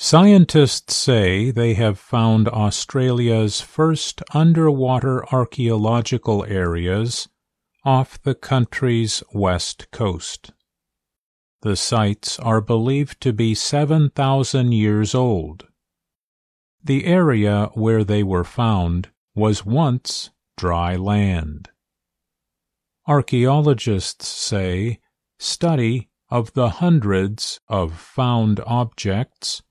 Scientists say they have found Australia's first underwater archaeological areas off the country's west coast. The sites are believed to be 7,000 years old. The area where they were found was once dry land. Archaeologists say study of the hundreds of found objects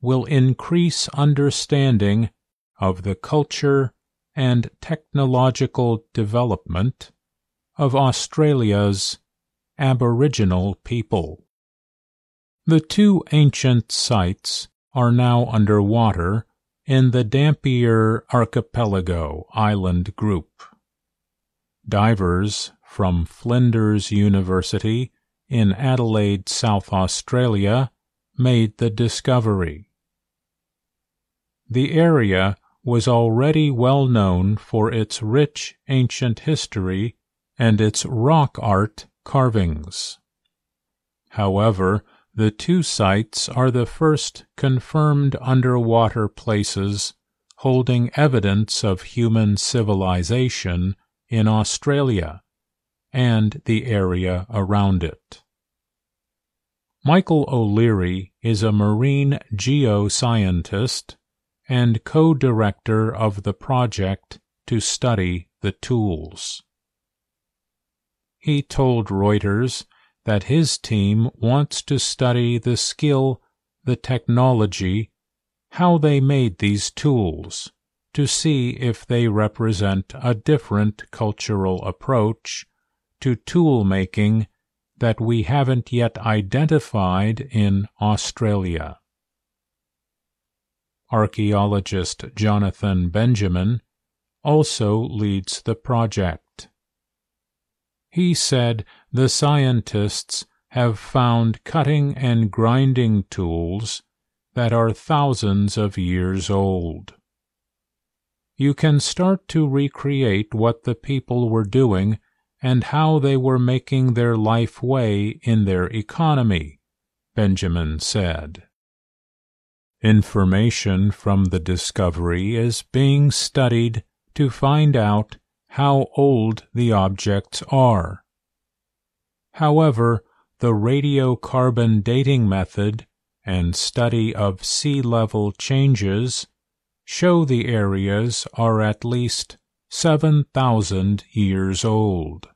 will increase understanding of the culture and technological development of Australia's Aboriginal people. The two ancient sites are now underwater in the Dampier Archipelago island group. Divers from Flinders University in Adelaide, South Australia, made the discovery. The area was already well known for its rich ancient history and its rock art carvings. However, the two sites are the first confirmed underwater places holding evidence of human civilization in Australia and the area around it. Michael O'Leary is a marine geoscientist and co-director of the project to study the tools. He told Reuters that his team wants to study the skill, the technology, how they made these tools, to see if they represent a different cultural approach to tool making that we haven't yet identified in Australia. Archaeologist Jonathan Benjamin also leads the project. He said the scientists have found cutting and grinding tools that are thousands of years old. You can start to recreate what the people were doing and how they were making their life way in their economy, Benjamin said. Information from the discovery is being studied to find out how old the objects are. However, the radiocarbon dating method and study of sea level changes show the areas are at least 7,000 years old.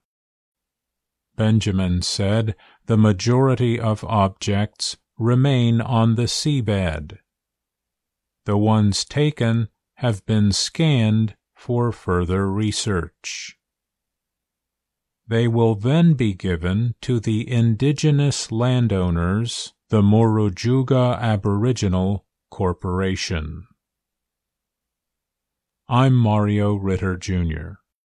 Benjamin said the majority of objects remain on the seabed. The ones taken have been scanned for further research. They will then be given to the indigenous landowners, the Murujuga Aboriginal Corporation. I'm Mario Ritter, Jr.